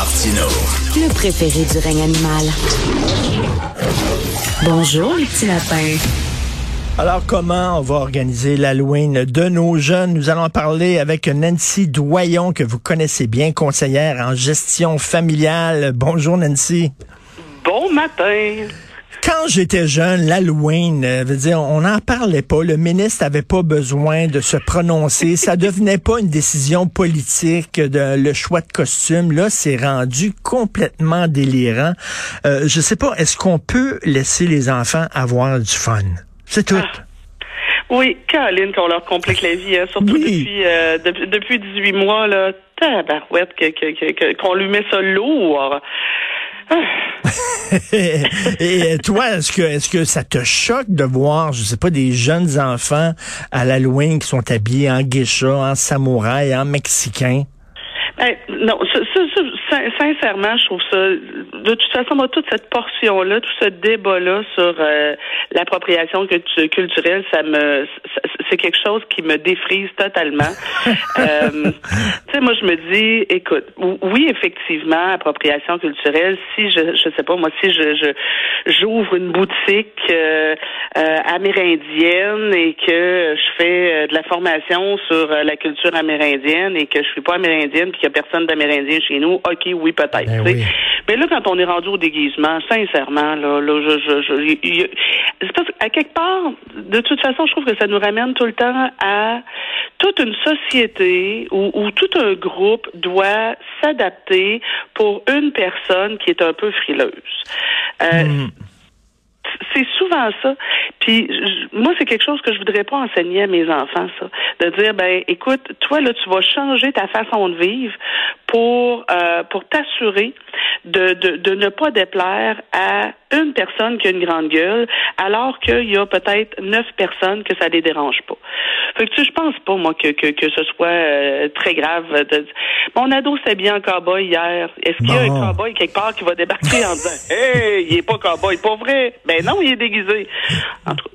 Martino. Le préféré du règne animal. Bonjour, les petits lapins. Alors, comment on va organiser l'Halloween de nos jeunes? Nous allons parler avec Nancy Doyon, que vous connaissez bien, conseillère en gestion familiale. Bonjour, Nancy. Bon matin. Quand j'étais jeune, l'Halloween, euh, veut dire, on n'en parlait pas. Le ministre n'avait pas besoin de se prononcer. Ça devenait pas une décision politique de le choix de costume. Là, c'est rendu complètement délirant. Euh, je sais pas, est-ce qu'on peut laisser les enfants avoir du fun? C'est tout. Ah. Oui, Caroline, qu'on leur complique la vie, hein, surtout Oui. depuis, euh, depuis depuis 18 mois, là, tabarouette, que, que, que, que- qu'on lui met ça lourd. Et toi, est-ce que est-ce que ça te choque de voir, je sais pas, des jeunes enfants à l'Halloween qui sont habillés en geisha, en samouraï, en mexicain? Non, ça, ça, ça, sin- sincèrement, je trouve ça. De toute façon, moi, toute cette portion-là, tout ce débat-là sur euh, l'appropriation cultu- culturelle, ça me, c'est quelque chose qui me défrise totalement. euh, tu sais, moi, je me dis, écoute, ou- oui, effectivement, appropriation culturelle. Si je, je sais pas, moi, si je, je j'ouvre une boutique euh, euh, amérindienne et que je fais euh, de la formation sur la culture amérindienne et que je suis pas amérindienne puis a personne d'amérindien chez nous, ok, oui, peut-être. Ben oui. Mais là, quand on est rendu au déguisement, sincèrement, là, là je, je, je, c'est parce qu'à quelque part, de toute façon, je trouve que ça nous ramène tout le temps à toute une société où, où tout un groupe doit s'adapter pour une personne qui est un peu frileuse. Euh, c'est souvent ça. Puis moi, c'est quelque chose que je voudrais pas enseigner à mes enfants, ça. De dire, ben, écoute, toi là, tu vas changer ta façon de vivre pour euh, pour t'assurer de de ne pas déplaire à une personne qui a une grande gueule, alors qu'il y a peut-être neuf personnes que ça les dérange pas. Fait que tu je pense pas moi que que, que ce soit euh, très grave. De... Mon ado s'est bien en cowboy hier. Est-ce qu'il y a un cowboy quelque part qui va débarquer en disant, hey, il est pas cowboy, pas vrai? Ben non, il est déguisé.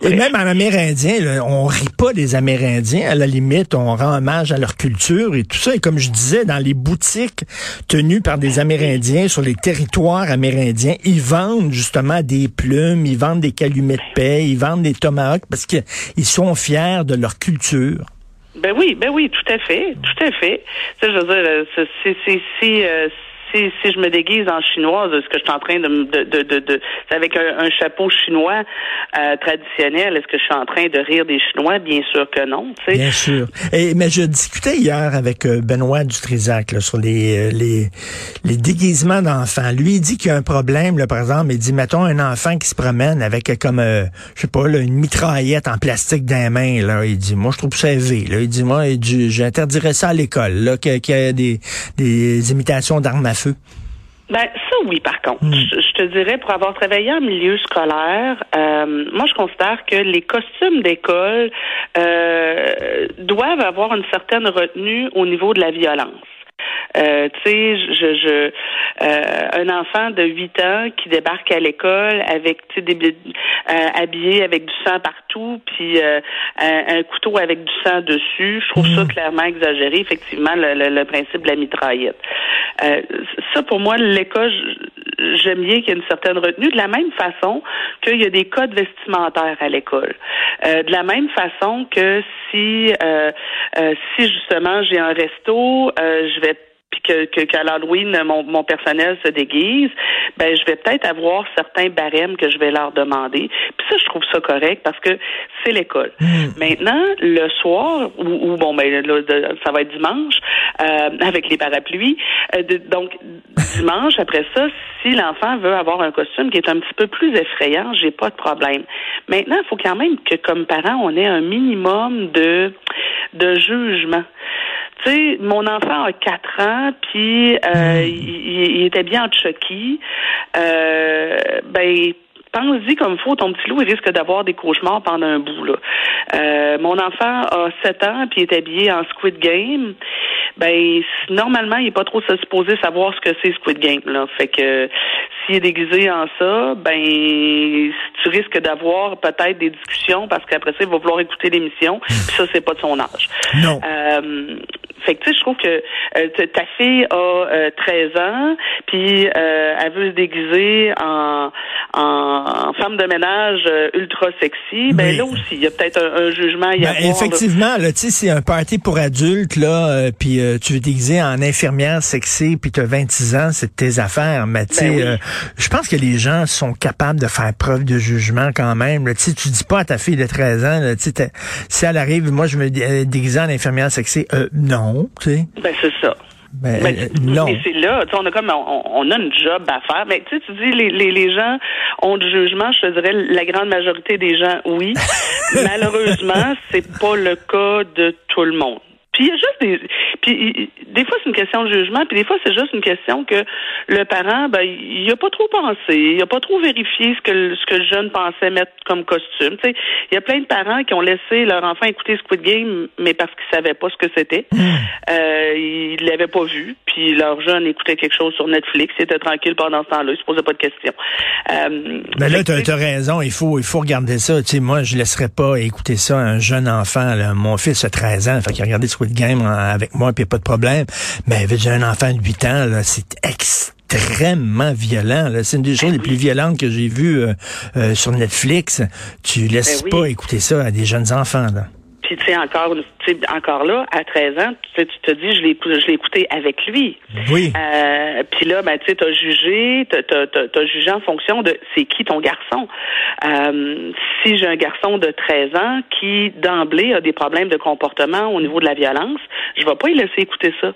Et bref. même en amérindien, là, on rit pas des Amérindiens. À la limite, on rend hommage à leur culture et tout ça. Et comme je disais, dans les boutiques tenues par des Amérindiens sur les territoires amérindiens, ils vendent justement des plumes, ils vendent des calumets de paix, ils vendent des tomahawks parce qu'ils sont fiers de leur culture. Ben oui, ben oui, tout à fait, tout à fait. Sais, je veux dire, euh, c'est- c'est c'est- si je me déguise en chinoise, est-ce que je suis en train de de de de, de avec un, chapeau chinois euh, traditionnel, est-ce que je suis en train de rire des Chinois? Bien sûr que non, tu sais. Bien sûr. Mais je discutais hier avec euh, Benoît Dutrisac là, sur les, euh, les, les déguisements d'enfants. Lui, il dit qu'il y a un problème, là, par exemple. Il dit, mettons, un enfant qui se promène avec euh, comme, euh, je sais pas, là, une mitraillette en plastique dans les mains. Là. Il dit, moi, je trouve ça élevé. Là. Il dit, moi, j'interdirais ça à l'école, là, qu'il y ait des, des imitations d'armes à feu. Ben ça oui par contre. Hmm. Je, je te dirais pour avoir travaillé en milieu scolaire, euh, moi je considère que les costumes d'école euh, doivent avoir une certaine retenue au niveau de la violence. Euh, tu sais, je, je euh, un enfant de 8 ans qui débarque à l'école avec tu sais des euh, habillé avec du sang partout, puis euh, un, un couteau avec du sang dessus, je trouve ça clairement exagéré. Effectivement, le, le- le principe de la mitraillette. Euh, ça pour moi, l'école, j'aime bien qu'il y ait une certaine retenue. De la même façon qu'il y a des codes vestimentaires à l'école. Euh, de la même façon que si euh, euh, si justement j'ai un resto, euh, je vais puis que, que qu'à l'Halloween mon, mon personnel se déguise, ben je vais peut-être avoir certains barèmes que je vais leur demander. Puis ça, je trouve ça correct parce que c'est l'école. Maintenant, le soir ou, ou bon ben là, ça va être dimanche euh, avec les parapluies. Euh, de- donc dimanche après ça, si l'enfant veut avoir un costume qui est un petit peu plus effrayant, j'ai pas de problème. Maintenant, il faut quand même que comme parents, on ait un minimum de de jugement. Tu sais, mon enfant a 4 ans, puis euh, il, il était bien en Chucky. Euh, ben, pense-y comme faut, ton petit loup, il risque d'avoir des cauchemars pendant un bout. Là. Euh, mon enfant a 7 ans, puis il est habillé en Squid Game. Ben, normalement, il est pas trop supposé savoir ce que c'est Squid Game. Là. Fait que s'il est déguisé en ça, ben, tu risques d'avoir peut-être des discussions parce qu'après ça, il va vouloir écouter l'émission. Puis ça, c'est pas de son âge. Non. Euh, Fait que tu sais, je trouve que euh, ta fille a 13 euh, ans, puis euh, elle veut se déguiser en, en, femme de ménage ultra sexy. Ben là aussi, il y a peut-être un, jugement à y ben, Effectivement, là, tu sais, c'est un party pour adultes là, puis tu veux te déguiser en infirmière sexy, puis tu as 26 ans, c'est tes affaires. Mais tu sais, ben je pense que les gens sont capables de faire preuve de jugement quand même. Tu sais, tu dis pas à ta fille de 13 ans, tu sais, si elle arrive, moi je me déguise en infirmière sexy, non, tu sais. Ben, c'est ça. Ben, ben euh, non. c'est là, on a comme on, a une job à faire. Mais tu sais, tu dis les, les, les gens ont du jugement, je te dirais la grande majorité des gens, oui. Malheureusement, c'est pas le cas de tout le monde. Puis il y a juste des puis des fois c'est une question de jugement, puis des fois c'est juste une question que le parent ben il a pas trop pensé, il a pas trop vérifié ce que ce que le jeune pensait mettre comme costume. Tu sais, il y a plein de parents qui ont laissé leur enfant écouter Squid Game mais parce qu'ils savaient pas ce que c'était. Hmm. Euh, ils l'avaient pas vu, puis leur jeune écoutait quelque chose sur Netflix, il était tranquille pendant ce temps-là, il se posait pas de questions. Euh, mais là tu as, raison, il faut il faut regarder ça, tu sais moi je laisserais pas écouter ça à un jeune enfant là. mon fils a 13 ans, fait qu'il a Squid Game avec moi, puis pas de problème. Mais j'ai un enfant de 8 ans, là, c'est extrêmement violent. C'est une des choses les plus violentes que j'ai vues euh, euh, sur Netflix. Tu laisses ben pas écouter ça à des jeunes enfants. Là. Puis tu sais encore, encore là, à 13 ans, tu te dis, je l'ai, je l'ai écouté avec lui. Oui. Euh, puis là, ben tu sais, t'as jugé, t'as, t'as, t'as, jugé en fonction de c'est qui ton garçon. Euh, si j'ai un garçon de 13 ans qui d'emblée a des problèmes de comportement au niveau de la violence, je vais pas y laisser écouter ça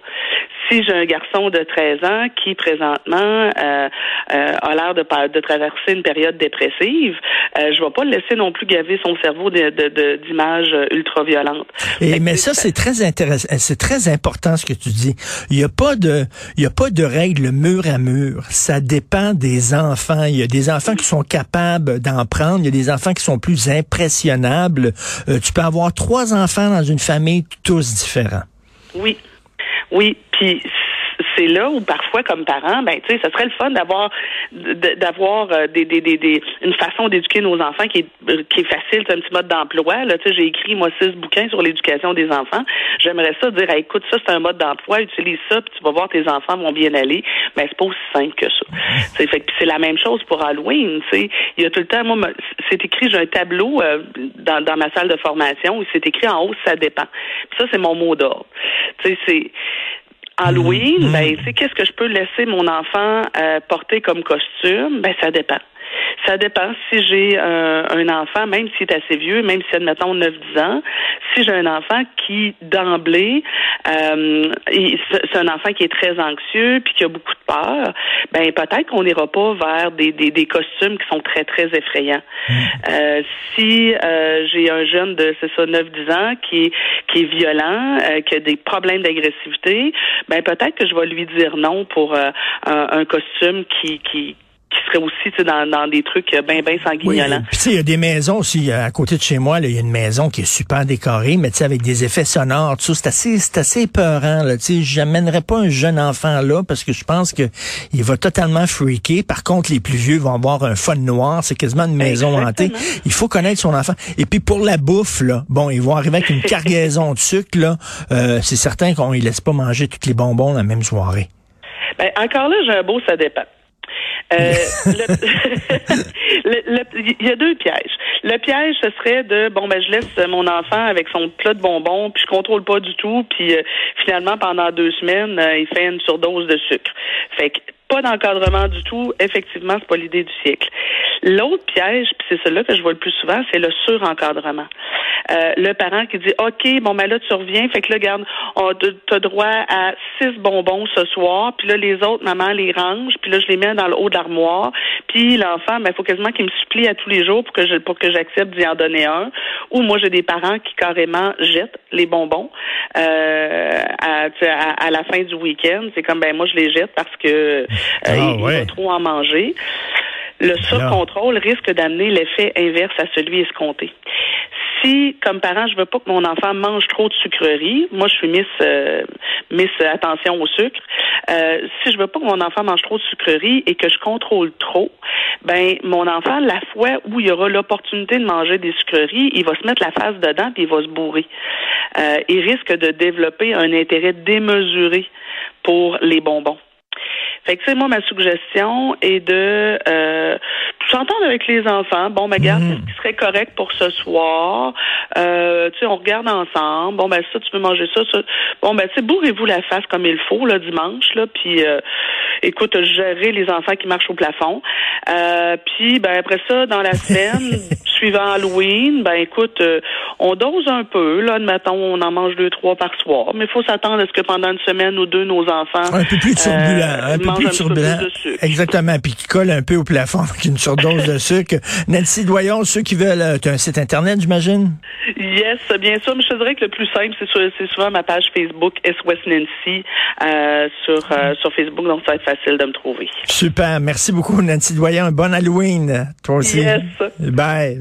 si j'ai un garçon de 13 ans qui présentement euh, euh, a l'air de, de traverser une période dépressive, euh, je vais pas le laisser non plus gaver son cerveau d'images de, ultra violentes. Et, mais ça, c'est très intéressant, c'est très important ce que tu dis. Il n'y a pas de, il y a pas de règle mur à mur. Ça dépend des enfants. Il y a des enfants qui sont capables d'en prendre. Il y a des enfants qui sont plus impressionnables. tu peux avoir trois enfants dans une famille tous différents. Oui. Oui, puis c'est là où parfois, comme parents, ben tu sais, ce serait le fun d'avoir d'avoir euh, des, une façon d'éduquer nos enfants qui est qui est facile, c'est un petit mode d'emploi. Là, tu sais, j'ai écrit moi six bouquins sur l'éducation des enfants. J'aimerais ça dire, écoute, ça c'est un mode d'emploi, utilise ça, puis tu vas voir tes enfants vont bien aller. Mais c'est pas aussi simple que ça. c'est fait c'est la même chose pour Halloween. Tu sais, il y a tout le temps, moi, c'est écrit, j'ai un tableau euh, dans, dans ma salle de formation où c'est écrit en haut, ça dépend. Puis ça c'est mon mot d'ordre. Tu sais, c'est Halloween, mm-hmm. ben, tu sais, qu'est-ce que je peux laisser mon enfant euh, porter comme costume? Ben, ça dépend. Ça dépend si j'ai euh, un enfant, même s'il est assez vieux, même si, admettons, 9-10 ans, si j'ai un enfant qui, d'emblée, euh, c'est un enfant qui est très anxieux puis qui a beaucoup de peur, ben peut-être qu'on n'ira pas vers des, des, des, costumes qui sont très, très effrayants. Mm. Euh, si euh, j'ai un jeune de, c'est ça, 9-10 ans qui est, qui est violent, euh, qui a des problèmes d'agressivité, ben peut-être que je vais lui dire non pour un, un costume qui, qui qui serait aussi dans, dans des trucs bien bien sanguignolants. puis tu sais, il y a des maisons aussi à côté de chez moi, il y a une maison qui est super décorée, mais tu sais avec des effets sonores, tout c'est assez c'est assez épeurant là, tu sais, j'amènerais pas un jeune enfant là parce que je pense que il va totalement freaker. Par contre, les plus vieux vont avoir un fun noir, c'est quasiment une maison hantée. Il faut connaître son enfant. Et puis pour la bouffe là, bon, ils vont arriver avec une cargaison de sucre là, euh, c'est certain qu'on ne laisse pas manger tous les bonbons la même soirée. Ben, encore là, j'ai un beau ça dépend. Euh, il y a deux pièges. Le piège, ce serait de bon ben je laisse mon enfant avec son plat de bonbons, puis je contrôle pas du tout, puis euh, finalement pendant deux semaines, euh, il fait une surdose de sucre. Fait que pas d'encadrement du tout. Effectivement, c'est pas l'idée du siècle. L'autre piège, puis c'est celui-là que je vois le plus souvent, c'est le surencadrement. Euh, le parent qui dit OK, bon ben là tu reviens, fait que là garde, tu as droit à six bonbons ce soir, puis là les autres maman les range, puis là je les mets dans le haut de l'armoire, puis l'enfant ben faut quasiment qu'il me supplie à tous les jours pour que je pour que j'accepte d'y en donner un. Ou moi j'ai des parents qui carrément jettent les bonbons euh, à, à, la fin du week-end. C'est comme ben moi je les jette parce que euh, il, va trop en manger. Le surcontrôle risque d'amener l'effet inverse à celui escompté si, comme parent, je veux pas que mon enfant mange trop de sucreries, moi je suis Miss euh, Miss attention au sucre. Euh, si je veux pas que mon enfant mange trop de sucreries et que je contrôle trop, ben mon enfant, la fois où il y aura l'opportunité de manger des sucreries, il va se mettre la face dedans puis il va se bourrer. Euh, il risque de développer un intérêt démesuré pour les bonbons. Fait que, c'est moi, ma suggestion est de euh, s'entendre avec les enfants. Bon, ben, regarde, Mhm. ce qui serait correct pour ce soir? Euh, tu sais, on regarde ensemble. Bon, ben, ça, tu peux manger ça, ça. Bon, ben, tu sais, bourrez-vous la face comme il faut, là, dimanche, là, puis, euh, écoute, gérer les enfants qui marchent au plafond. Euh, puis, ben, après ça, dans la semaine, suivant Halloween, ben, écoute, euh, on dose un peu, là, admettons, on en mange deux, trois par soir, mais il faut s'attendre à ce que pendant une semaine ou deux, nos enfants Un peu plus turbulent, euh, un peu mangent plus un peu turbulent. plus de sucre. Exactement, puis qui colle un peu au plafond avec une surdose de sucre. Nancy Doyon, ceux qui veulent, tu as un site internet, j'imagine? Yes, bien sûr, mais je te dirais que le plus simple, c'est souvent ma page Facebook SOS Nancy euh, sur, euh, sur Facebook, donc ça va être facile de me trouver. Super, merci beaucoup Nancy Doyon, bon Halloween, toi aussi. Yes. Bye.